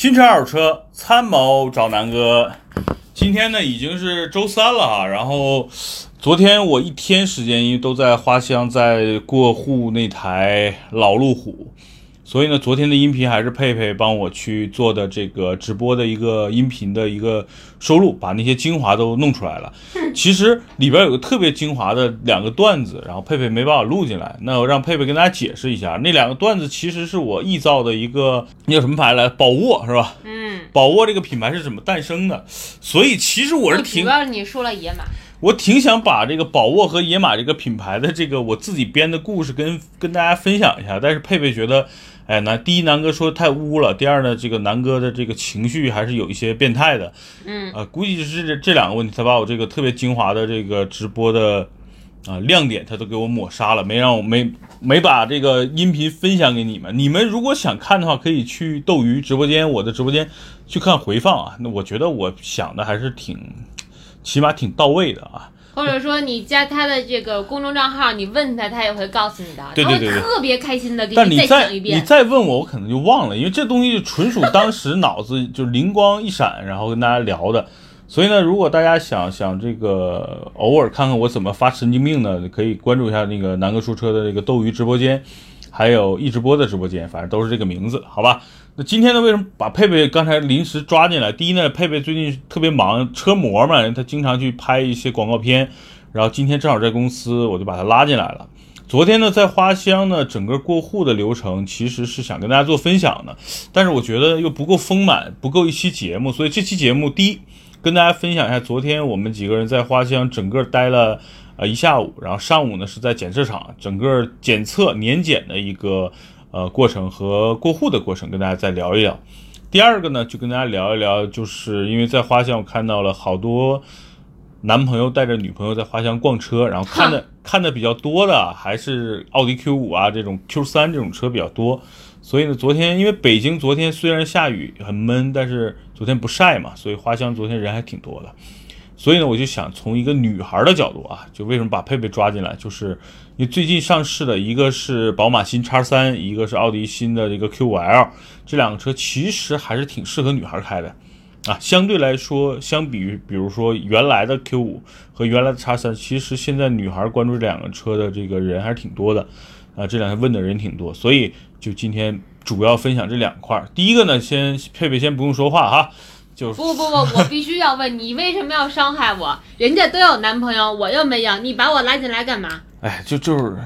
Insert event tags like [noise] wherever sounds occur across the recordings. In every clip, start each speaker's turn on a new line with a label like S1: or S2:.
S1: 新车二手车参谋找南哥。今天呢已经是周三了啊，然后昨天我一天时间因为都在花乡在过户那台老路虎，所以呢昨天的音频还是佩佩帮我去做的这个直播的一个音频的一个收录，把那些精华都弄出来了。其实里边有个特别精华的两个段子，然后佩佩没把我录进来，那我让佩佩跟大家解释一下，那两个段子其实是我臆造的一个那叫什么牌来，宝沃是吧？
S2: 嗯，
S1: 宝沃这个品牌是怎么诞生的？所以其实我是挺
S2: 主要你说了野马，
S1: 我挺想把这个宝沃和野马这个品牌的这个我自己编的故事跟跟大家分享一下，但是佩佩觉得，哎，南第一南哥说的太污了，第二呢，这个南哥的这个情绪还是有一些变态的，
S2: 嗯，
S1: 啊，估计是这这两个问题，他把我这个特别精华的这个直播的啊亮点，他都给我抹杀了，没让我没没把这个音频分享给你们。你们如果想看的话，可以去斗鱼直播间，我的直播间去看回放啊。那我觉得我想的还是挺，起码挺到位的啊。
S2: 或者说你加他的这个公众账号，你问他，他也会告诉你的，
S1: 对对对对
S2: 他会特别开心的给
S1: 你
S2: 再讲一遍。
S1: 你再问我，我可能就忘了，因为这东西纯属当时脑子就灵光一闪，然后跟大家聊的。所以呢，如果大家想想这个偶尔看看我怎么发神经病呢，可以关注一下那个南哥说车的这个斗鱼直播间，还有易直播的直播间，反正都是这个名字，好吧？那今天呢，为什么把佩佩刚才临时抓进来？第一呢，佩佩最近特别忙，车模嘛，他经常去拍一些广告片，然后今天正好在公司，我就把他拉进来了。昨天呢，在花乡呢，整个过户的流程其实是想跟大家做分享的，但是我觉得又不够丰满，不够一期节目，所以这期节目第一跟大家分享一下，昨天我们几个人在花乡整个待了呃一下午，然后上午呢是在检测场整个检测年检的一个呃过程和过户的过程，跟大家再聊一聊。第二个呢，就跟大家聊一聊，就是因为在花乡我看到了好多男朋友带着女朋友在花乡逛车，然后看的 [laughs] 看的比较多的还是奥迪 Q 五啊这种 Q 三这种车比较多，所以呢，昨天因为北京昨天虽然下雨很闷，但是昨天不晒嘛，所以花乡昨天人还挺多的。所以呢，我就想从一个女孩的角度啊，就为什么把佩佩抓进来，就是因为最近上市的一个是宝马新叉三，一个是奥迪新的这个 Q 五 L，这两个车其实还是挺适合女孩开的。啊，相对来说，相比于比如说原来的 Q 五和原来的叉三，其实现在女孩关注这两个车的这个人还是挺多的，啊，这两天问的人挺多，所以就今天主要分享这两块。第一个呢，先佩佩先不用说话哈，就
S2: 不不不，我必须要问你为什么要伤害我？人家都有男朋友，我又没有，你把我拉进来干嘛？
S1: 哎，就就是，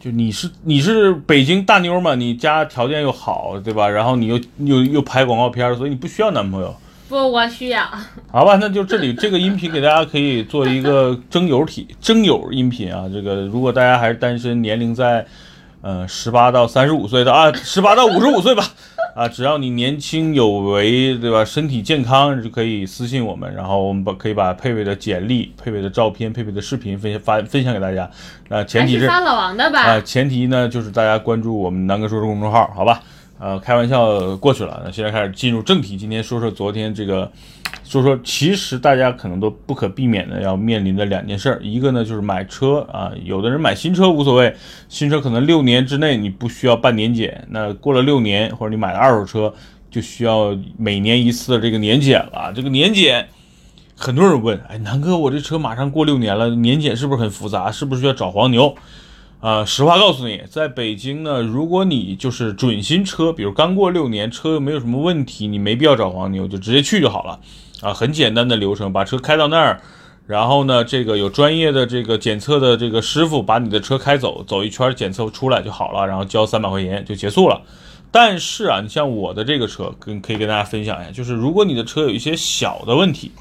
S1: 就你是你是北京大妞嘛，你家条件又好，对吧？然后你又又又拍广告片，所以你不需要男朋友。
S2: 不，我需要。[laughs]
S1: 好吧，那就这里这个音频给大家可以做一个征友体征友音频啊。这个如果大家还是单身，年龄在呃十八到三十五岁的啊，十八到五十五岁吧，啊，只要你年轻有为，对吧？身体健康就可以私信我们，然后我们把可以把佩佩的简历、佩佩的照片、佩佩的视频分享发分享给大家。那，前提是
S2: 是发老王的吧？
S1: 啊，前提呢就是大家关注我们南哥说说公众号，好吧？呃，开玩笑过去了，那现在开始进入正题。今天说说昨天这个，所以说其实大家可能都不可避免的要面临的两件事儿，一个呢就是买车啊，有的人买新车无所谓，新车可能六年之内你不需要办年检，那过了六年或者你买了二手车，就需要每年一次的这个年检了。这个年检，很多人问，哎，南哥，我这车马上过六年了，年检是不是很复杂？是不是需要找黄牛？啊、实话告诉你，在北京呢，如果你就是准新车，比如刚过六年，车又没有什么问题，你没必要找黄牛，就直接去就好了。啊，很简单的流程，把车开到那儿，然后呢，这个有专业的这个检测的这个师傅把你的车开走，走一圈检测出来就好了，然后交三百块钱就结束了。但是啊，你像我的这个车，跟可以跟大家分享一下，就是如果你的车有一些小的问题，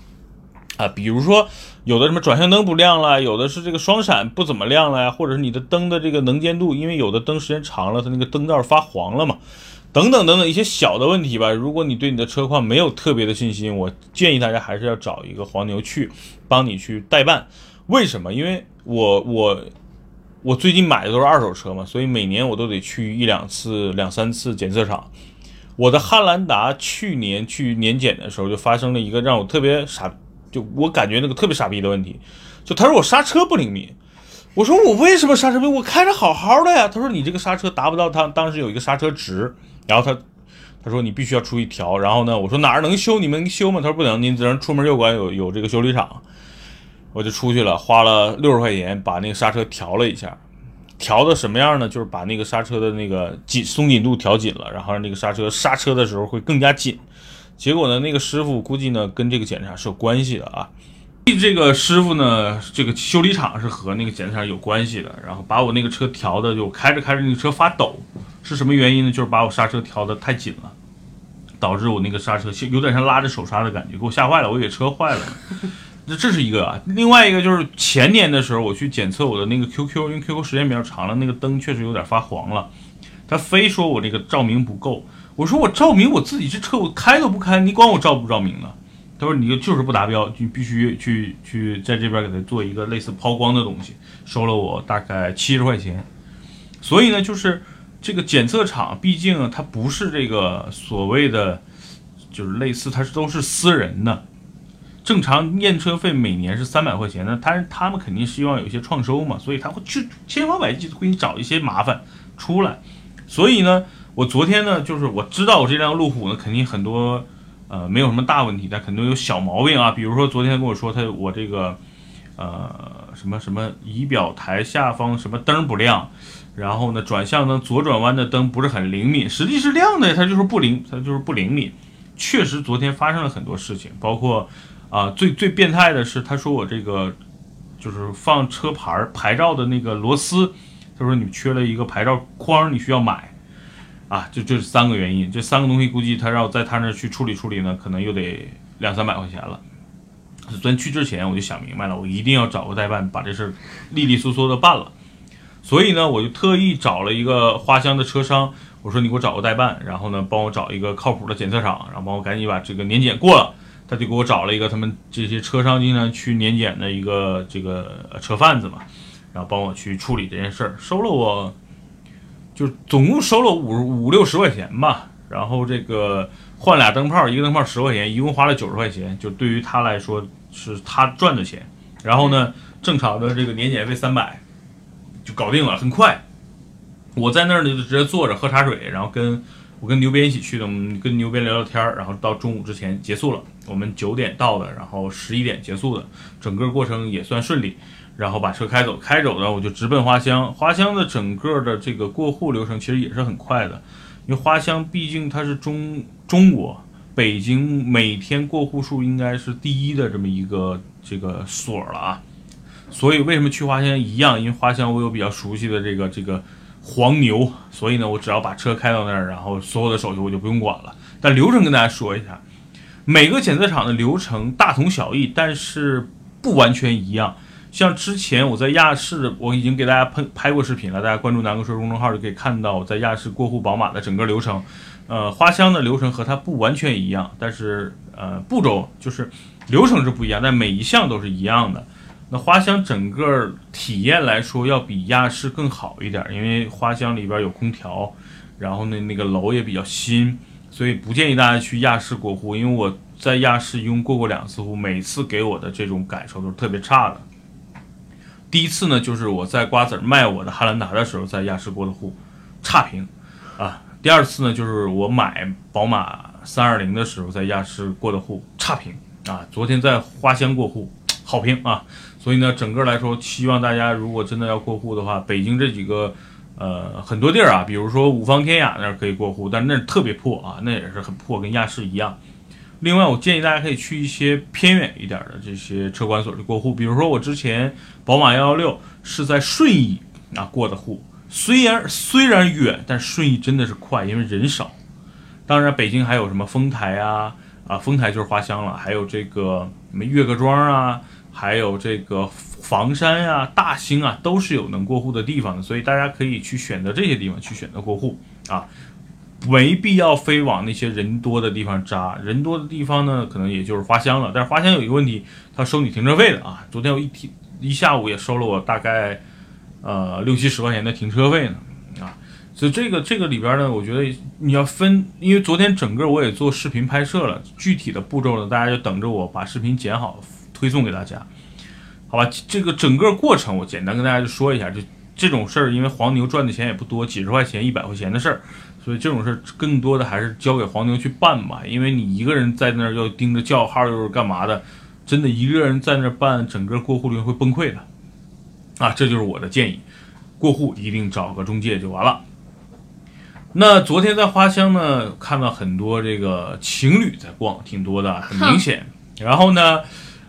S1: 啊，比如说有的什么转向灯不亮了，有的是这个双闪不怎么亮了呀，或者是你的灯的这个能见度，因为有的灯时间长了，它那个灯罩发黄了嘛，等等等等一些小的问题吧。如果你对你的车况没有特别的信心，我建议大家还是要找一个黄牛去帮你去代办。为什么？因为我我我最近买的都是二手车嘛，所以每年我都得去一两次、两三次检测厂。我的汉兰达去年去年检的时候，就发生了一个让我特别傻，就我感觉那个特别傻逼的问题，就他说我刹车不灵敏，我说我为什么刹车不灵？我开着好好的呀。他说你这个刹车达不到他当时有一个刹车值，然后他他说你必须要出去调。然后呢，我说哪儿能修？你们修吗？他说不能，您只能出门右拐有有这个修理厂。我就出去了，花了六十块钱把那个刹车调了一下，调的什么样呢？就是把那个刹车的那个紧松紧度调紧了，然后让那个刹车刹车的时候会更加紧。结果呢，那个师傅估计呢跟这个检查是有关系的啊。这个师傅呢，这个修理厂是和那个检查厂有关系的，然后把我那个车调的就开着开着那个车发抖，是什么原因呢？就是把我刹车调的太紧了，导致我那个刹车有点像拉着手刹的感觉，给我吓坏了，我以为车坏了。那 [laughs] 这是一个啊，另外一个就是前年的时候我去检测我的那个 QQ，因为 QQ 时间比较长了，那个灯确实有点发黄了，他非说我这个照明不够，我说我照明我自己这车我开都不开，你管我照不照明呢？他说你就就是不达标，你必须去去在这边给他做一个类似抛光的东西，收了我大概七十块钱。所以呢，就是这个检测厂，毕竟它不是这个所谓的，就是类似它是都是私人的。正常验车费每年是三百块钱，那他他们肯定希望有一些创收嘛，所以他会去千方百计会给你找一些麻烦出来。所以呢，我昨天呢，就是我知道我这辆路虎呢，肯定很多呃没有什么大问题，但肯定有小毛病啊。比如说昨天跟我说他我这个呃什么什么仪表台下方什么灯不亮，然后呢转向灯左转弯的灯不是很灵敏，实际是亮的，它就是不灵，它就是不灵敏。确实昨天发生了很多事情，包括。啊，最最变态的是，他说我这个就是放车牌牌照的那个螺丝，他说你缺了一个牌照框，你需要买。啊，就这三个原因，这三个东西估计他要在他那去处理处理呢，可能又得两三百块钱了。昨天去之前我就想明白了，我一定要找个代办把这事儿利利索索的办了。所以呢，我就特意找了一个花乡的车商，我说你给我找个代办，然后呢帮我找一个靠谱的检测厂，然后帮我赶紧把这个年检过了。他就给我找了一个他们这些车商经常去年检的一个这个车贩子嘛，然后帮我去处理这件事儿，收了我，就总共收了五五六十块钱吧。然后这个换俩灯泡，一个灯泡十块钱，一共花了九十块钱，就对于他来说是他赚的钱。然后呢，正常的这个年检费三百，就搞定了，很快。我在那儿呢就直接坐着喝茶水，然后跟。我跟牛鞭一起去的，我们跟牛鞭聊聊天，然后到中午之前结束了。我们九点到的，然后十一点结束的，整个过程也算顺利。然后把车开走，开走呢，我就直奔花乡。花乡的整个的这个过户流程其实也是很快的，因为花乡毕竟它是中中国北京每天过户数应该是第一的这么一个这个所了啊。所以为什么去花乡一样？因为花乡我有比较熟悉的这个这个。黄牛，所以呢，我只要把车开到那儿，然后所有的手续我就不用管了。但流程跟大家说一下，每个检测场的流程大同小异，但是不完全一样。像之前我在亚市，我已经给大家拍拍过视频了，大家关注南哥说公众号就可以看到我在亚市过户宝马的整个流程。呃，花香的流程和它不完全一样，但是呃步骤就是流程是不一样，但每一项都是一样的。那花香整个体验来说，要比亚市更好一点，因为花香里边有空调，然后呢那个楼也比较新，所以不建议大家去亚市过户。因为我在亚市一共过过两次户，每次给我的这种感受都是特别差的。[laughs] 第一次呢，就是我在瓜子卖我的汉兰达的时候，在亚市过的户，差评啊。第二次呢，就是我买宝马三二零的时候，在亚市过的户，差评啊。昨天在花乡过户，好评啊。所以呢，整个来说，希望大家如果真的要过户的话，北京这几个，呃，很多地儿啊，比如说五方天雅那儿可以过户，但那特别破啊，那也是很破，跟亚市一样。另外，我建议大家可以去一些偏远一点的这些车管所去过户，比如说我之前宝马幺幺六是在顺义啊过的户，虽然虽然远，但顺义真的是快，因为人少。当然，北京还有什么丰台啊，啊，丰台就是花乡了，还有这个什么岳各庄啊。还有这个房山呀、大兴啊，都是有能过户的地方的，所以大家可以去选择这些地方去选择过户啊，没必要非往那些人多的地方扎。人多的地方呢，可能也就是花乡了。但是花乡有一个问题，他收你停车费的啊。昨天我一停一下午也收了我大概呃六七十块钱的停车费呢啊。所以这个这个里边呢，我觉得你要分，因为昨天整个我也做视频拍摄了，具体的步骤呢，大家就等着我把视频剪好。推送给大家，好吧？这个整个过程我简单跟大家就说一下，就这种事儿，因为黄牛赚的钱也不多，几十块钱、一百块钱的事儿，所以这种事更多的还是交给黄牛去办吧，因为你一个人在那儿要盯着叫号又是干嘛的，真的一个人在那儿办，整个过户率会崩溃的。啊，这就是我的建议，过户一定找个中介就完了。那昨天在花乡呢，看到很多这个情侣在逛，挺多的，很明显。然后呢，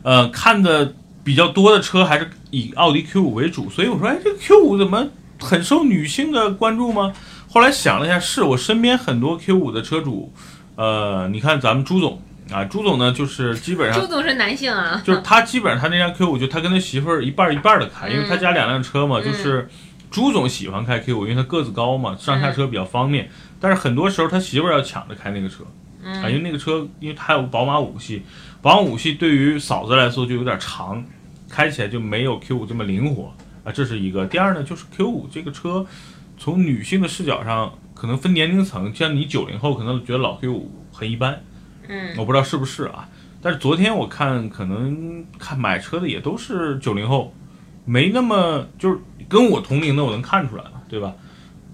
S1: 呃，看的比较多的车还是以奥迪 Q 五为主，所以我说，哎，这个 Q 五怎么很受女性的关注吗？后来想了一下，是我身边很多 Q 五的车主，呃，你看咱们朱总啊，朱总呢就是基本上
S2: 朱总是男性啊，[laughs]
S1: 就是他基本上他那辆 Q 五就他跟他媳妇儿一半儿一半的开，因为他家两辆车嘛，
S2: 嗯
S1: 就是朱总喜欢开 Q 五，因为他个子高嘛，上下车比较方便。但是很多时候他媳妇儿要抢着开那个车，啊，因为那个车因为它有宝马五系，宝马五系对于嫂子来说就有点长，开起来就没有 Q 五这么灵活啊，这是一个。第二呢，就是 Q 五这个车从女性的视角上，可能分年龄层，像你九零后可能觉得老 Q 五很一般。
S2: 嗯，
S1: 我不知道是不是啊，但是昨天我看可能看买车的也都是九零后，没那么就是跟我同龄的，我能看出来了，对吧？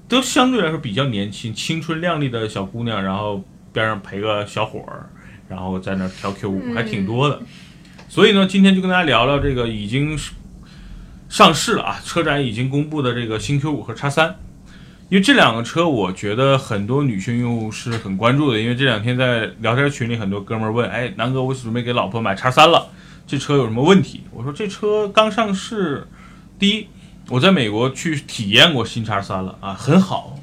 S1: 都相对来说比较年轻、青春靓丽的小姑娘，然后边上陪个小伙儿，然后在那儿调 Q 五，还挺多的。所以呢，今天就跟大家聊聊这个已经是上市了啊，车展已经公布的这个新 Q 五和叉三。因为这两个车，我觉得很多女性用户是很关注的。因为这两天在聊天群里，很多哥们儿问：“哎，南哥，我准备给老婆买叉三了，这车有什么问题？”我说：“这车刚上市，第一，我在美国去体验过新叉三了啊，很好，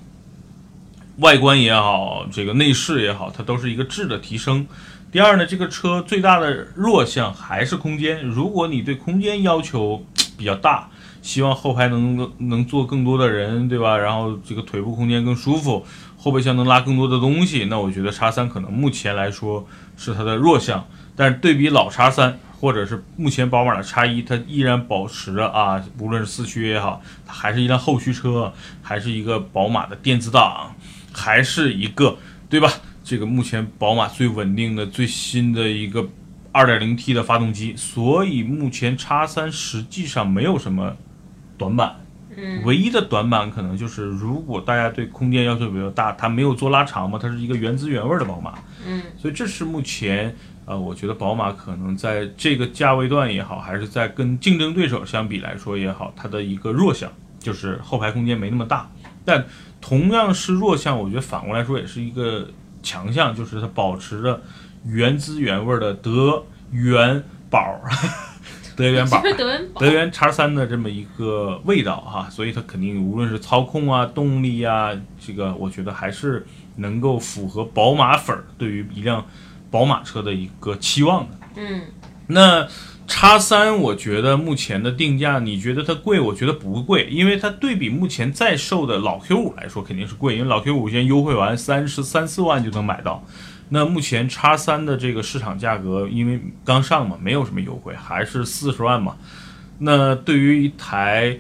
S1: 外观也好，这个内饰也好，它都是一个质的提升。第二呢，这个车最大的弱项还是空间。如果你对空间要求比较大，希望后排能能坐更多的人，对吧？然后这个腿部空间更舒服，后备箱能拉更多的东西，那我觉得叉三可能目前来说是它的弱项。但是对比老叉三，或者是目前宝马的叉一，它依然保持着啊，无论是四驱也好，它还是一辆后驱车，还是一个宝马的电子档，还是一个对吧？这个目前宝马最稳定的、最新的一个 2.0T 的发动机，所以目前叉三实际上没有什么短板。
S2: 嗯，
S1: 唯一的短板可能就是，如果大家对空间要求比较大，它没有做拉长嘛，它是一个原汁原味的宝马。
S2: 嗯，
S1: 所以这是目前呃，我觉得宝马可能在这个价位段也好，还是在跟竞争对手相比来说也好，它的一个弱项就是后排空间没那么大。但同样是弱项，我觉得反过来说也是一个强项，就是它保持着原汁原味的德元宝，德元宝
S2: 是。德文宝
S1: 德源叉三的这么一个味道哈，所以它肯定无论是操控啊、动力啊，这个我觉得还是能够符合宝马粉儿对于一辆宝马车的一个期望的。
S2: 嗯，
S1: 那叉三，我觉得目前的定价，你觉得它贵？我觉得不贵，因为它对比目前在售的老 Q 五来说肯定是贵，因为老 Q 五现在优惠完三十三四万就能买到。那目前叉三的这个市场价格，因为刚上嘛，没有什么优惠，还是四十万嘛。那对于一台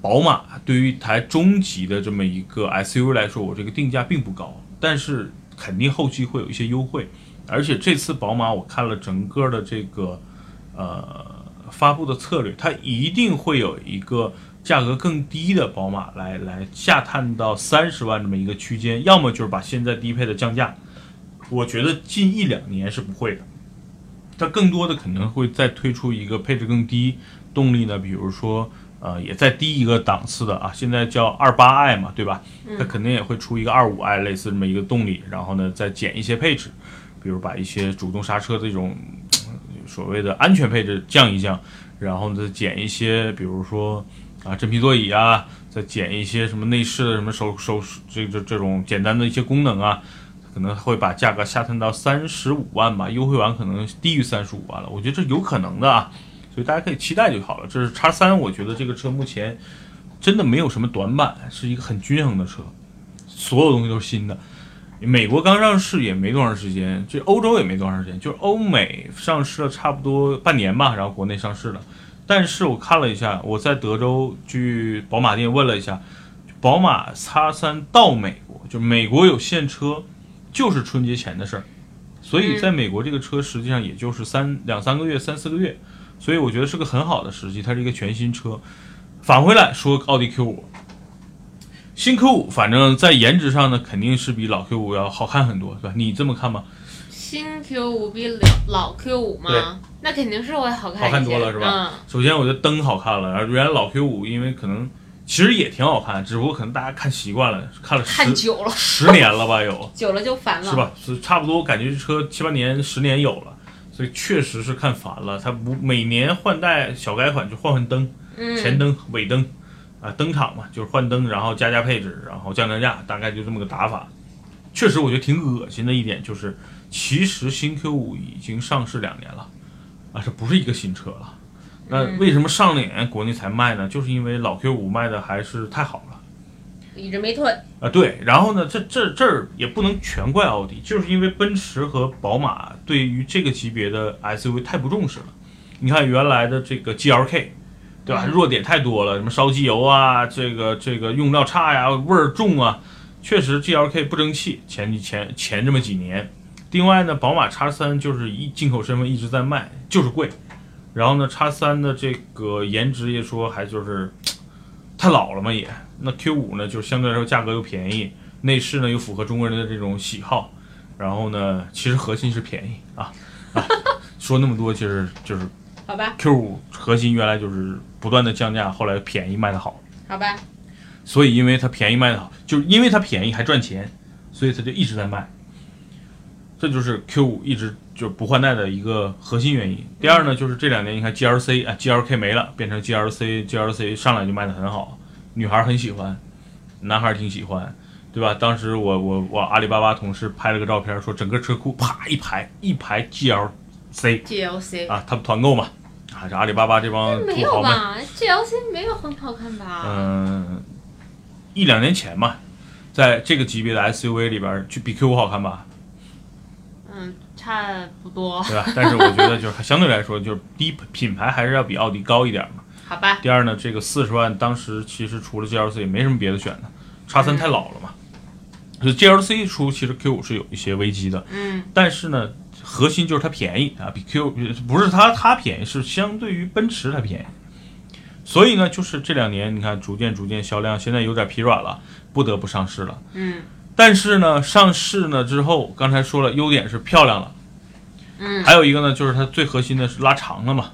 S1: 宝马，对于一台中级的这么一个 SUV 来说，我这个定价并不高，但是肯定后期会有一些优惠。而且这次宝马我看了整个的这个呃发布的策略，它一定会有一个价格更低的宝马来来下探到三十万这么一个区间，要么就是把现在低配的降价。我觉得近一两年是不会的，它更多的可能会再推出一个配置更低、动力呢，比如说呃也在低一个档次的啊，现在叫二八 i 嘛，对吧？它肯定也会出一个二五 i 类似这么一个动力，然后呢再减一些配置，比如把一些主动刹车这种呃所谓的安全配置降一降，然后再减一些，比如说啊真皮座椅啊，再减一些什么内饰的什么手手这这这种简单的一些功能啊。可能会把价格下探到三十五万吧，优惠完可能低于三十五万了，我觉得这有可能的啊，所以大家可以期待就好了。这是叉三，我觉得这个车目前真的没有什么短板，是一个很均衡的车，所有东西都是新的。美国刚上市也没多长时间，这欧洲也没多长时间，就是欧美上市了差不多半年吧，然后国内上市了。但是我看了一下，我在德州去宝马店问了一下，宝马叉三到美国，就美国有现车。就是春节前的事儿，所以在美国这个车实际上也就是三两三个月、三四个月，所以我觉得是个很好的时机。它是一个全新车。返回来说奥迪 Q 五，新 Q 五反正在颜值上呢，肯定是比老 Q 五要好看很多，是吧？你这么看吗？
S2: 新 Q 五比老老 Q 五
S1: 对
S2: 吗？那肯定是会好看
S1: 好看多了是吧
S2: 嗯，
S1: 首先，我觉得灯好看了，然后原来老 Q 五因为可能其实也挺好看，只不过可能大家看习惯了，看了十
S2: 看久了，
S1: 十年了吧有。[laughs]
S2: 久了就烦了，
S1: 是？吧？是差不多，我感觉这车七八年、十年有了，所以确实是看烦了。它不每年换代小改款就换换灯，前
S2: 嗯，
S1: 灯、尾灯，啊，灯厂嘛，就是换灯，然后加加配置，然后降降价，大概就这么个打法。确实，我觉得挺恶心的一点就是，其实新 Q 五已经上市两年了，啊，这不是一个新车了。那
S2: 嗯
S1: 为什么上脸国内才卖呢？就是因为老 Q 五卖的还是太好了。
S2: 一直没退，
S1: 啊，对，然后呢，这这这儿也不能全怪奥迪，就是因为奔驰和宝马对于这个级别的 SUV 太不重视了。你看原来的这个 GLK，对吧？
S2: 嗯
S1: 弱点太多了，什么烧机油啊，这个这个用料差呀，味儿重啊，确实 GLK 不争气，前几前前这么几年。另外呢，宝马叉三就是一进口身份一直在卖，就是贵。然后呢，叉三的这个颜值也说还就是 [tsk] 太老了嘛也。那 Q 五呢，就是相对来说价格又便宜，内饰呢又符合中国人的这种喜好，然后呢，其实核心是便宜啊啊，[laughs] 说那么多其实就是
S2: 好吧
S1: ，Q 五核心原来就是不断的降价，后来便宜卖的好，
S2: 好吧，
S1: 所以因为它便宜卖的好，就是因为它便宜还赚钱，所以它就一直在卖。这就是 Q 五一直就是不换代的一个核心原因。第二呢，就是这两年你看 GLC 啊，GLK 没了，变成 GLC，GLC 上来就卖的很好，女孩很喜欢，男孩挺喜欢，对吧？当时我我我阿里巴巴同事拍了个照片，说整个车库啪一排一排 GLC
S2: GLC
S1: 啊，他们团购嘛，啊，这阿里巴巴这帮
S2: 没
S1: 土豪们。
S2: 有吧？GLC 没有很好看吧？
S1: 嗯，一两年前嘛，在这个级别的 SUV 里边儿，就比 Q 五好看吧，
S2: 嗯，差不多，
S1: 对吧？但是我觉得就是相对来说，就是第一品牌还是要比奥迪高一点嘛。
S2: 好吧，
S1: 第二呢，这个四十万当时其实除了 GLC 也没什么别的选的，叉三太老了嘛。所以 GLC 出其实 Q 五是有一些危机的，
S2: 嗯，
S1: 但是呢，核心就是它便宜啊，比 Q 不是它它便宜，是相对于奔驰它便宜。所以呢，就是这两年你看逐渐逐渐销量现在有点疲软了，不得不上市了。
S2: 嗯
S1: 但是呢，上市呢之后，刚才说了，优点是漂亮了，
S2: 嗯，
S1: 还有一个呢，就是它最核心的是拉长了嘛。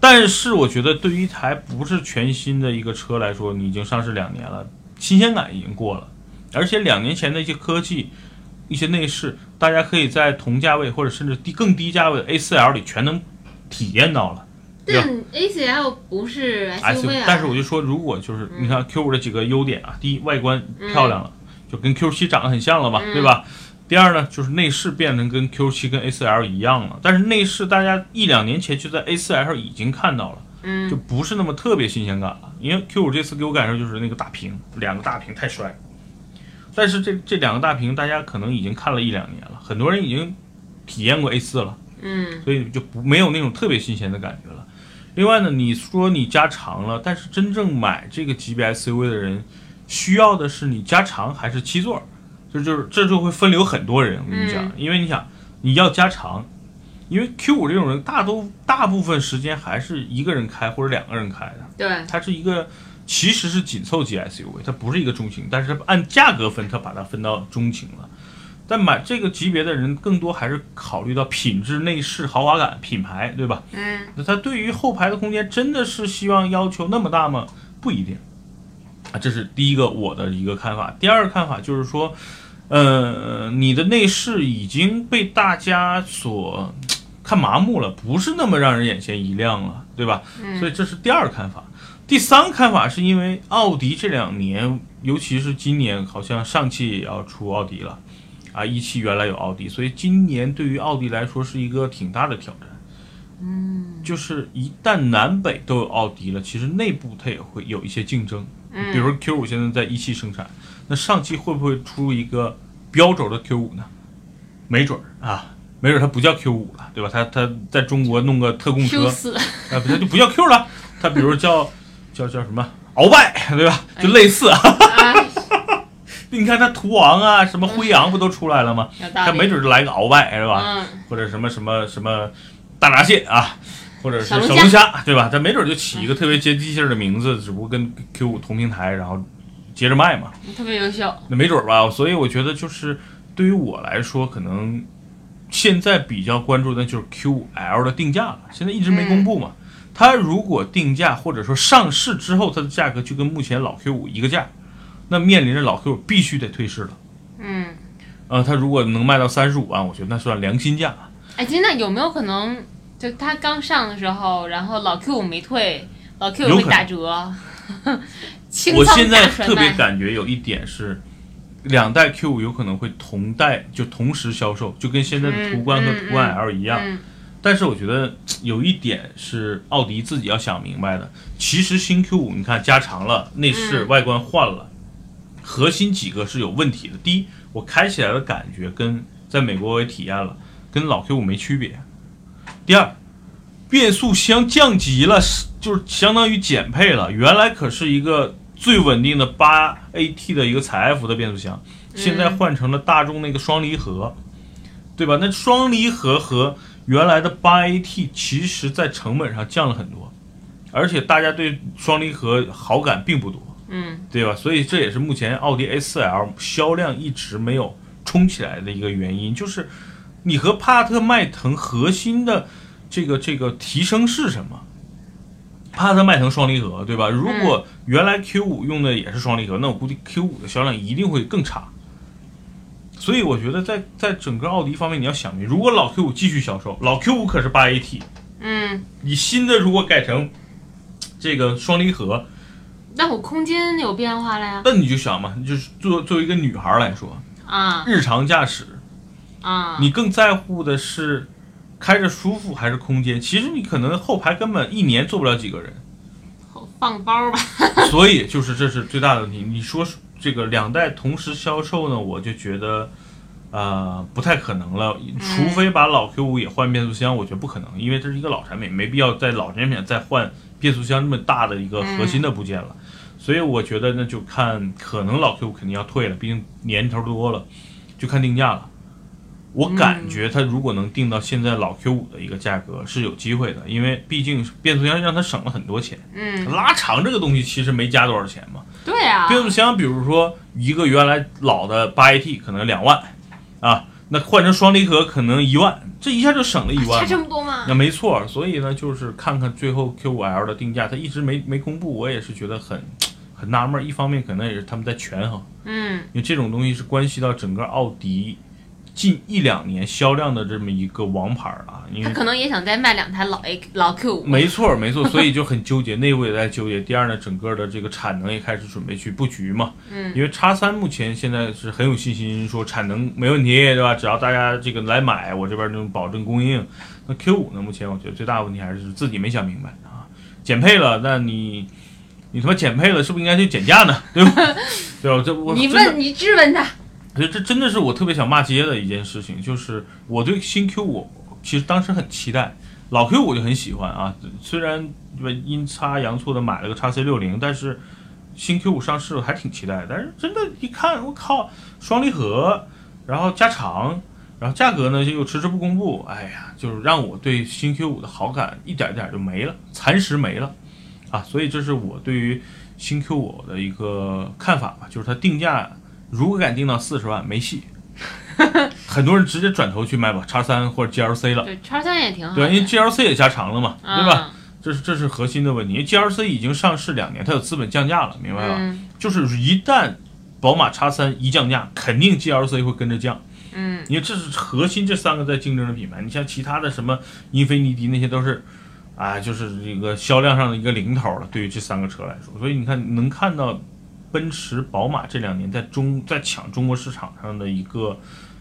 S1: 但是我觉得，对于一台不是全新的一个车来说，你已经上市两年了，新鲜感已经过了，而且两年前的一些科技、一些内饰，大家可以在同价位或者甚至低更低价位的 A4L 里全能体验到了。对吧？
S2: 但 A4L 不是 SUV 啊，
S1: 但是我就说，如果就是你看 Q5 的几个优点啊，第一，外观漂亮了，就跟 Q 七长得很像了吧，
S2: 嗯
S1: 对吧？第二呢，就是内饰变成跟 Q 七跟 A4L 一样了，但是内饰大家一两年前就在 A4L 已经看到了，
S2: 嗯
S1: 就不是那么特别新鲜感了。因为 Q 五这次给我感受就是那个大屏，两个大屏太帅。但是这这两个大屏大家可能已经看了一两年了，很多人已经体验过 A 四了。
S2: 嗯
S1: 所以就不没有那种特别新鲜的感觉了。另外呢，你说你加长了，但是真正买这个级别 SUV 的人，需要的是你加长还是七座？这就是这就会分流很多人。我跟你讲，
S2: 嗯
S1: 因为你想你要加长，因为 Q 五这种人大都大部分时间还是一个人开或者两个人开的，
S2: 对，
S1: 它是一个其实是紧凑级 SUV，它不是一个中型，但是按价格分，它把它分到中型了。但买这个级别的人，更多还是考虑到品质、内饰、豪华感、品牌，对吧？
S2: 嗯
S1: 那它对于后排的空间真的是希望要求那么大吗？不一定啊，这是第一个我的一个看法。第二个看法就是说，呃，你的内饰已经被大家所看麻木了，不是那么让人眼前一亮了，对吧？所以这是第二个看法。第三个看法是因为奥迪这两年，尤其是今年，好像上汽也要出奥迪了，啊，一汽原来有奥迪，所以今年对于奥迪来说是一个挺大的挑战。
S2: 嗯
S1: 就是一旦南北都有奥迪了，其实内部它也会有一些竞争。
S2: 嗯，
S1: 比如 Q 五现在在一汽生产，那上汽会不会出一个标轴的 Q 五呢？没准儿啊，没准儿它不叫 Q 五了，对吧？它它在中国弄个特供车，啊，不，它就不叫 Q 了，它比如叫叫叫什么鳌拜，对吧？就类似 [laughs] 你看它途昂啊，什么辉昂不都出来了吗？它没准儿就来个鳌拜，是吧？
S2: 嗯，
S1: 或者什么什么什么大闸蟹啊，或者是小
S2: 小龙
S1: 龙虾，对吧？它没准就起一个特别接地气儿的名字，只不过跟 Q 五同平台，然后接着卖嘛。
S2: 特别优秀。
S1: 那没准儿吧，所以我觉得就是对于我来说，可能现在比较关注的就是 Q5L 的定价了，现在一直没公布嘛。它如果定价或者说上市之后，它的价格就跟目前老 Q5 一个价，那面临着老 Q5 必须得退市了。
S2: 嗯，
S1: 呃，它如果能卖到三十五万，我觉得那算良心价。
S2: 哎，真的有没有可能，就它刚上的时候，然后老 Q 五没退，老 Q 五没打折，[laughs] 清
S1: 我现在特别。感觉有一点是，两代 Q 五有可能会同代就同时销售，就跟现在的途观和途观 L 一样。
S2: 嗯
S1: 但是我觉得有一点是奥迪自己要想明白的，其实新 Q 五你看加长了，内饰
S2: 嗯
S1: 外观换了，核心几个是有问题的。第一，我开起来的感觉跟在美国我也体验了，跟老 Q 五没区别。第二，变速箱降级了，是就是相当于减配了。原来可是一个最稳定的八 AT 的一个采埃孚的变速箱，现在换成了大众那个双离合，对吧？那双离合和原来的八 AT 其实在成本上降了很多，而且大家对双离合好感并不多，
S2: 嗯
S1: 对吧？所以这也是目前奥迪 A4L 销量一直没有冲起来的一个原因，就是你和帕萨特、迈腾核心的这个这个提升是什么？帕萨特、迈腾双离合，对吧？如果原来 Q 五用的也是双离合，那我估计 Q 五的销量一定会更差。所以我觉得在在整个奥迪方面，你要想明，如果老 Q 五继续销售，老 Q 五可是八 AT，
S2: 嗯，
S1: 你新的如果改成这个双离合，
S2: 那我空间有变化了呀。
S1: 那你就想嘛，就是作作为一个女孩来说，
S2: 啊
S1: 日常驾驶，
S2: 啊，
S1: 你更在乎的是开着舒服还是空间？其实你可能后排根本一年坐不了几个人，
S2: 放包吧。[laughs]
S1: 所以就是这是最大的问题。你说这个两代同时销售呢，我就觉得。呃，不太可能了，除非把老 Q 5也换变速箱，我觉得不可能，因为这是一个老产品，没必要在老产品再换变速箱这么大的一个核心的部件了。所以我觉得那就看，可能老 Q 5肯定要退了，毕竟年头多了，就看定价了。我感觉它如果能定到现在老 Q 五的一个价格是有机会的，因为毕竟变速箱让它省了很多钱。
S2: 嗯，
S1: 拉长这个东西其实没加多少钱嘛，
S2: 对啊。
S1: 变速箱比如说一个原来老的八 AT 可能两万啊，那换成双离合可能一万，这一下就省了一万
S2: 差。这么多吗？
S1: 那没错，所以呢，就是看看最后 Q 五 L 的定价，它一直没没公布，我也是觉得很 [tsk] 很纳闷儿。一方面可能也是他们在权衡，
S2: 嗯
S1: 因为这种东西是关系到整个奥迪近一两年销量的这么一个王牌啊。因为
S2: 他可能也想再卖两台老 A 老 Q 五。
S1: 没错没错，[laughs] 所以就很纠结，内部也在纠结。第二呢，整个的这个产能也开始准备去布局嘛。
S2: 嗯，
S1: 因为叉三目前现在是很有信心，说产能没问题，对吧？只要大家这个来买，我这边能保证供应。那 Q 五呢？目前我觉得最大的问题还是自己没想明白啊，减配了，那你你他妈减配了，是不是应该去减价呢？对吧？[laughs] 对吧？这我
S2: 你问你质问他。
S1: 所以这真的是我特别想骂街的一件事情，就是我对新 Q 五其实当时很期待，老 Q 五就很喜欢啊，虽然阴差阳错的买了个叉 C 六零，但是新 Q 五上市了还挺期待。但是真的，一看我靠，双离合，然后加长，然后价格呢又迟迟不公布，哎呀，就是让我对新 Q 五的好感一点点就没了，蚕食没了啊。所以这是我对于新 Q 五的一个看法吧，就是它定价。如果敢定到四十万，没戏。很多人直接转头去买吧叉三或者 GLC 了，
S2: 对，叉三也挺好。
S1: 对，因为 GLC 也加长了嘛，
S2: 嗯
S1: 对吧？？这是这是核心的问题。因为 GLC 已经上市两年，它有资本降价了，明白吧？
S2: 嗯
S1: 就是一旦宝马叉三一降价，肯定 GLC 会跟着降，
S2: 嗯
S1: 因为这是核心这三个在竞争的品牌。你像其他的什么英菲尼迪那些都是，啊，就是这个销量上的一个零头了。对于这三个车来说，所以你看能看到奔驰、宝马这两年在中在抢中国市场上的一个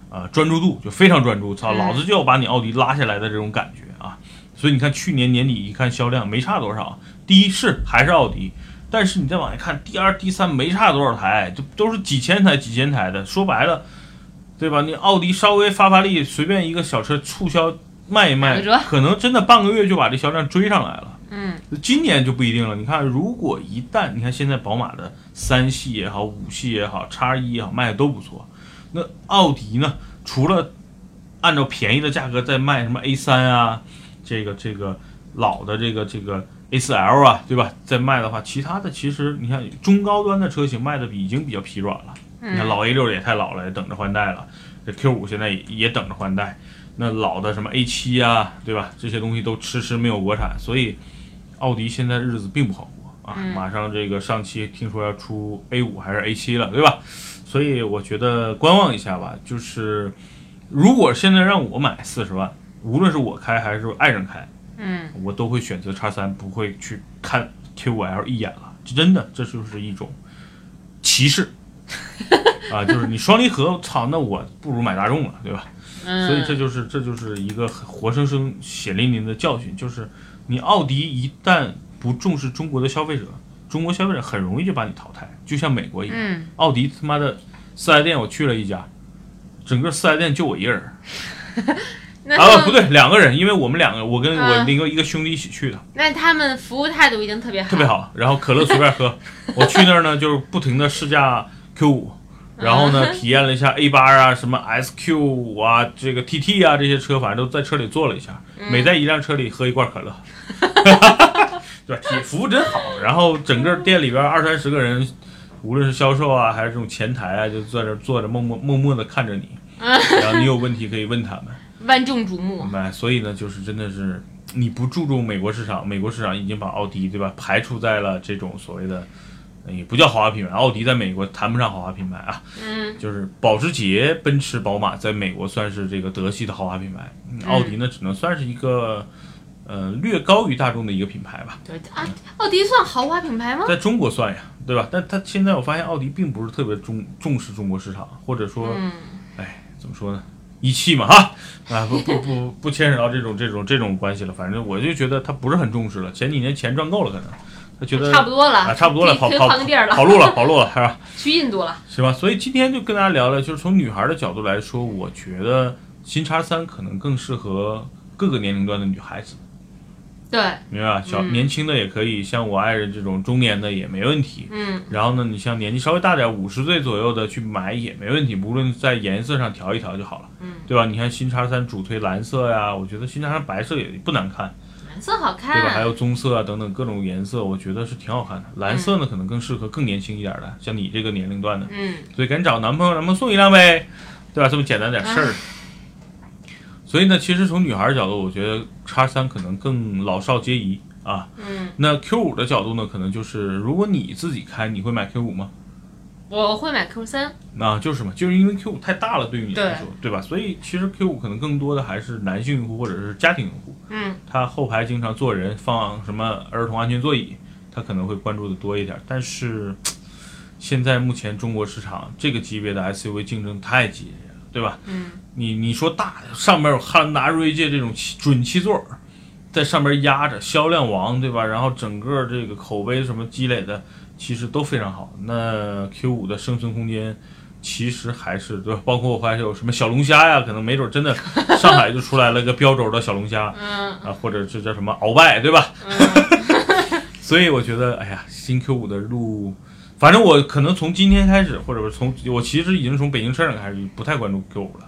S1: 呃专注度，就非常专注。操，
S2: 嗯
S1: 老子就要把你奥迪拉下来的这种感觉啊！所以你看去年年底一看销量没差多少，第一是还是奥迪。但是你再往下看，第二、第三没差多少台，就都是几千台、几千台的。说白了，对吧？你奥迪稍微发发力，随便一个小车促销卖一卖可能真的半个月就把这销量追上来了。
S2: 嗯
S1: 今年就不一定了。你看，如果一旦你看现在宝马的三系也好，五系也好，叉一也好，卖的都不错。那奥迪呢？除了按照便宜的价格在卖什么 A 三啊，这个这个老的这个这个 A 四 L 啊，对吧？在卖的话，其他的其实你看中高端的车型卖的已经比较疲软了。你看老 A 六也太老了，也等着换代了。这 Q 五现在也也等着换代。那老的什么 A 七啊，对吧？这些东西都迟迟没有国产，所以奥迪现在日子并不好过啊。马上这个上汽听说要出 A 五还是 A 七了，对吧？所以我觉得观望一下吧。就是如果现在让我买四十万，无论是我开还是爱人开。
S2: 嗯，
S1: 我都会选择叉三，不会去看 Q 五 L 一眼了。真的，这就是一种歧视 [laughs] 啊！就是你双离合，操，那我不如买大众了，对吧？所以这就是这就是一个活生生血淋淋的教训，就是你奥迪一旦不重视中国的消费者，中国消费者很容易就把你淘汰，就像美国一样。奥迪他妈的四 S 店我去了一家，整个四 S 店就我一个人。[laughs] 啊，不对，两个人，因为我们两个，我跟我另一个兄弟一起去的。
S2: 那他们服务态度一定特别好，
S1: 特别好。然后可乐随便喝。[laughs] 我去那儿呢，就是不停的试驾 Q 五，然后呢，体验了一下 A 八啊，什么 SQ 五啊，这个 TT 啊，这些车，反正都在车里坐了一下。每在一辆车里喝一罐可乐，[laughs] 对吧？体服务真好。然后整个店里边二三十个人，无论是销售啊，还是这种前台啊，就在这坐着，默默默默的看着你。[laughs] 然后你有问题可以问他们。[laughs]
S2: 万众瞩目，
S1: 明白？所以呢，就是真的是你不注重美国市场，美国市场已经把奥迪对吧排除在了这种所谓的，也不叫豪华品牌，奥迪在美国谈不上豪华品牌啊。
S2: 嗯，[laughs]
S1: 就是保时捷、奔驰、宝马在美国算是这个德系的豪华品牌，奥迪呢只能算是一个呃略高于大众的一个品牌吧。
S2: 对啊，奥迪算豪华品牌吗？
S1: 在中国算呀，对吧？但它现在我发现奥迪并不是特别重重视中国市场，或者说，哎，怎么说呢？一汽嘛，哈，啊不不不不牵扯到这种这种这种关系了，反正我就觉得它不是很重视了。前几年钱赚够了，可能他觉得
S2: 差不多了，
S1: 啊差不多了，跑跑
S2: 了，
S1: 跑路了，跑路了，是吧？[laughs]
S2: 去印度了，
S1: 是吧？所以今天就跟大家聊聊，就是从女孩的角度来说，我觉得新叉三可能更适合各个年龄段的女孩子。
S2: 对，
S1: 明白吧？小年轻的也可以，像我爱人这种中年的也没问题。
S2: 嗯，
S1: 然后呢，你像年纪稍微大点，五十岁左右的去买也没问题，无论在颜色上调一调就好了。
S2: 嗯，
S1: 对吧？你看新叉三主推蓝色呀，我觉得新叉三白色也不难看，
S2: 蓝色好看，
S1: 对吧？还有棕色啊等等各种颜色，我觉得是挺好看的。蓝色呢，可能更适合更年轻一点的，像你这个年龄段的。
S2: 嗯，
S1: 所以赶紧找男朋友，男朋友送一辆呗，对吧？这么简单点事儿。所以呢，其实从女孩角度，我觉得叉三可能更老少皆宜。啊，
S2: 嗯，
S1: 那 Q 五的角度呢，可能就是如果你自己开，你会买 Q 五吗？
S2: 我会买 Q 三。
S1: 那就是嘛，就是因为 Q 五太大了，对于你来说，
S2: 对
S1: 吧？所以其实 Q 五可能更多的还是男性用户或者是家庭用户。
S2: 嗯，
S1: 他后排经常坐人，放什么儿童安全座椅，他可能会关注的多一点。但是现在目前中国市场这个级别的 SUV 竞争太激烈了，对吧？
S2: 嗯，
S1: 你你说大上面有汉兰达、锐界这种准七座。在上面压着销量王，对吧？然后整个这个口碑什么积累的，其实都非常好。那 Q 五的生存空间，其实还是对吧？包括我发现有什么小龙虾呀，可能没准真的上海就出来了个标轴的小龙虾，[laughs]
S2: 嗯
S1: 啊，或者这叫什么鳌拜，对吧？[laughs] 所以我觉得，哎呀，新 Q 五的路，反正我可能从今天开始，或者是从我其实已经从北京车展开始不太关注 Q 五了。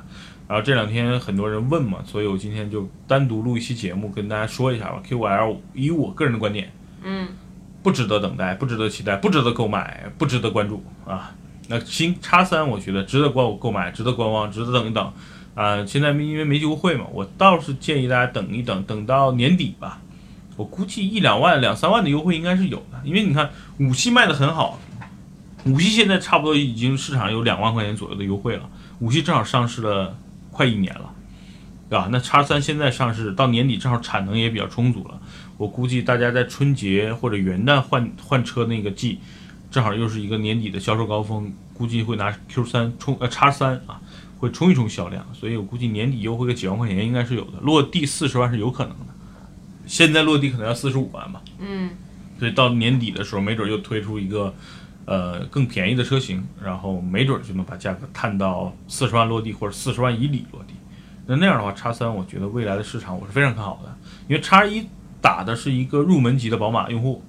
S1: 然后这两天很多人问嘛，所以我今天就单独录一期节目跟大家说一下吧。Q 五 L 以我个人的观点，
S2: 嗯，
S1: 不值得等待，不值得期待，不值得购买，不值得关注啊。那新叉三我觉得值得观购买，值得观望，值得等一等啊。现在因为没优惠嘛，我倒是建议大家等一等，等到年底吧。我估计一两万、两三万的优惠应该是有的，因为你看五系卖的很好，五系现在差不多已经市场有两万块钱左右的优惠了，五系正好上市了。快一年了，对吧？那叉三现在上市到年底，正好产能也比较充足了。我估计大家在春节或者元旦换换车那个季，正好又是一个年底的销售高峰，估计会拿 Q 三冲呃叉三啊，会冲一冲销量。所以我估计年底优惠个几万块钱应该是有的，落地四十万是有可能的。现在落地可能要四十五万吧。
S2: 嗯，
S1: 所以到年底的时候，没准又推出一个。呃，更便宜的车型，然后没准就能把价格探到四十万落地或者四十万以里落地。那那样的话，叉三我觉得未来的市场我是非常看好的，因为叉一打的是一个入门级的宝马用户，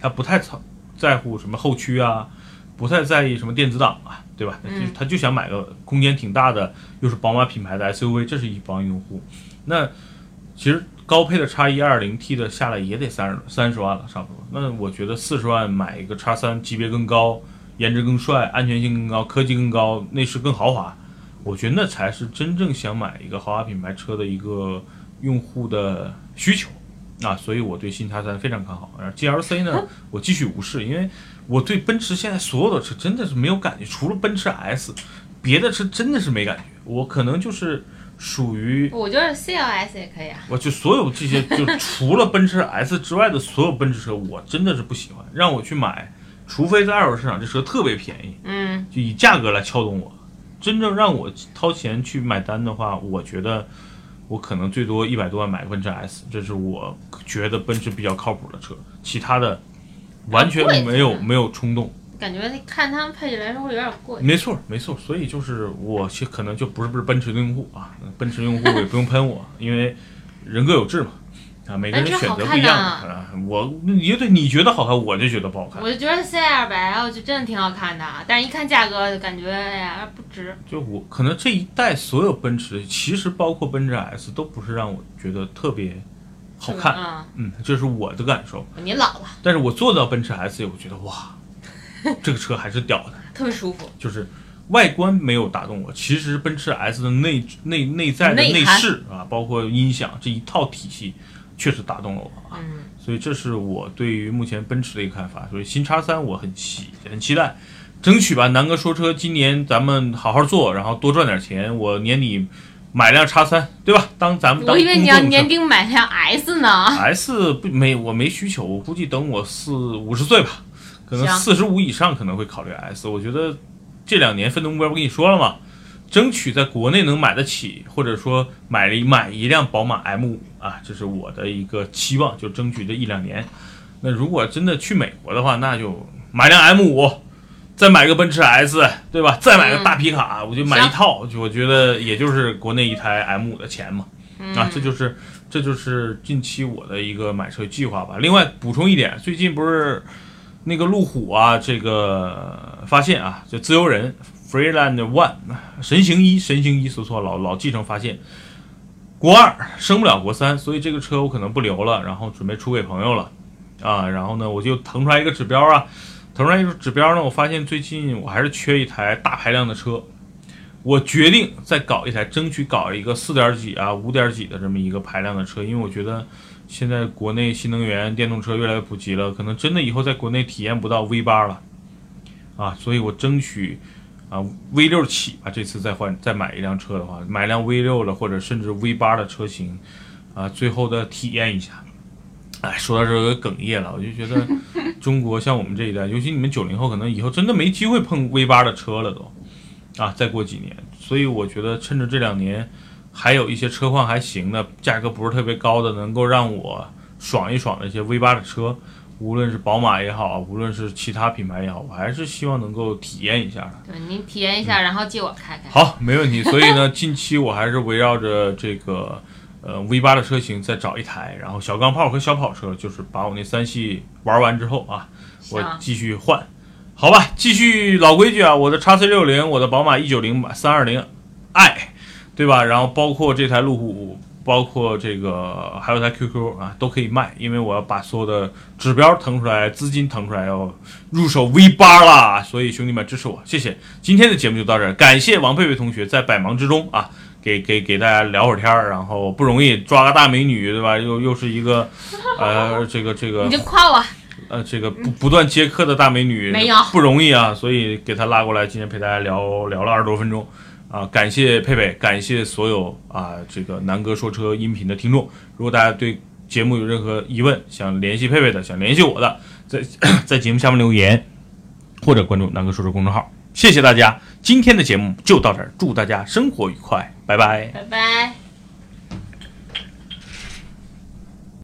S1: 他不太操在乎什么后驱啊，不太在意什么电子档啊，对吧？嗯他就想买个空间挺大的，又是宝马品牌的 SUV，这是一帮用户。那其实。高配的叉一二零 T 的下来也得三十三十万了，差不多。那我觉得四十万买一个叉三，级别更高，颜值更帅，安全性更高，科技更高，内饰更豪华，我觉得那才是真正想买一个豪华品牌车的一个用户的需求啊。所以我对新叉三非常看好。而 GLC 呢，我继续无视，因为我对奔驰现在所有的车真的是没有感觉，除了奔驰 S，别的车真的是没感觉。我可能就是。属于
S2: 我觉得 CLS 也可以啊。
S1: 我就所有这些，就除了奔驰 S 之外的所有奔驰车，我真的是不喜欢。让我去买，除非在二手市场这车特别便宜，
S2: 嗯，
S1: 就以价格来撬动我。真正让我掏钱去买单的话，我觉得我可能最多一百多万买个奔驰 S，这是我觉得奔驰比较靠谱的车。其他的完全没有没有冲动。
S2: 感觉看他们配起来说会有点贵。
S1: 没错，没错，所以就是我其可能就不是不是奔驰的用户啊，奔驰用户也不用喷我，因为人各有志嘛，啊，每个人选择不一样啊。我也对你觉得好看，我就觉得不好看。
S2: 我就觉得 C 二百 L 就真的挺好看的，但是一看价格就感觉哎呀不值。
S1: 就我可能这一代所有奔驰，其实包括奔驰 S 都不是让我觉得特别好看，
S2: 嗯，
S1: 嗯，这是我的感受。
S2: 你老了，
S1: 但是我坐到奔驰 S，我觉得哇。[laughs] 这个车还是屌的，
S2: 特别舒服。
S1: 就是外观没有打动我，其实奔驰 S 的内内内在的内饰啊，包括音响这一套体系，确实打动了我啊。
S2: 嗯，
S1: 所以这是我对于目前奔驰的一个看法。所以新叉三我很期很期待，争取吧。南哥说车，今年咱们好好做，然后多赚点钱。我年底买辆叉三，对吧？当咱们
S2: 我以为你要年底买辆 S 呢。
S1: S 不没我没需求，我估计等我四五十岁吧。可能四十五以上可能会考虑 S，我觉得这两年奋斗目标不跟你说了吗？争取在国内能买得起，或者说买了买一辆宝马 M 五啊，这是我的一个期望，就争取这一两年。那如果真的去美国的话，那就买辆 M 五，再买个奔驰 S，对吧？再买个大皮卡，我就买一套，就我觉得也就是国内一台 M 五的钱嘛。啊，这就是这就是近期我的一个买车计划吧。另外补充一点，最近不是。那个路虎啊，这个发现啊，就自由人 Freeland One 神行一神行一说错老老继承发现，国二升不了国三，所以这个车我可能不留了，然后准备出给朋友了啊。然后呢，我就腾出来一个指标啊，腾出来一个指标呢，我发现最近我还是缺一台大排量的车，我决定再搞一台，争取搞一个四点几啊、五点几的这么一个排量的车，因为我觉得。现在国内新能源电动车越来越普及了，可能真的以后在国内体验不到 V 八了，啊，所以我争取啊 V 六起吧，这次再换再买一辆车的话，买辆 V 六了，或者甚至 V 八的车型，啊，最后的体验一下。哎，说到这个哽咽了，我就觉得 [laughs] 中国像我们这一代，尤其你们九零后，可能以后真的没机会碰 V 八的车了都，啊，再过几年，所以我觉得趁着这两年。还有一些车况还行的，价格不是特别高的，能够让我爽一爽的一些 V 八的车，无论是宝马也好，无论是其他品牌也好，我还是希望能够体验一下的。
S2: 对，您体验一下，然后借我开开。
S1: 好，没问题。所以呢，[laughs] 近期我还是围绕着这个呃 V 八的车型再找一台，然后小钢炮和小跑车，就是把我那三系玩完之后啊，我继续换，好吧？继续老规矩啊，我的叉 C 六零，我的宝马一九零三二零 i。对吧？然后包括这台路虎，包括这个还有台 QQ 啊，都可以卖，因为我要把所有的指标腾出来，资金腾出来，要入手 V 八啦。所以兄弟们支持我，谢谢。今天的节目就到这儿，感谢王佩佩同学在百忙之中啊，给给给大家聊会儿天儿，然后不容易抓个大美女，对吧？又又是一个呃，这个这个，
S2: 你就夸我，
S1: 呃，这个不不断接客的大美女，
S2: 没有
S1: 不容易啊，所以给她拉过来，今天陪大家聊聊了二十多分钟。啊，感谢佩佩，感谢所有啊这个南哥说车音频的听众。如果大家对节目有任何疑问，想联系佩佩的，想联系我的，在 [clears throat] 在节目下面留言，或者关注南哥说车公众号。谢谢大家，今天的节目就到这儿，祝大家生活愉快，拜拜，
S2: 拜拜。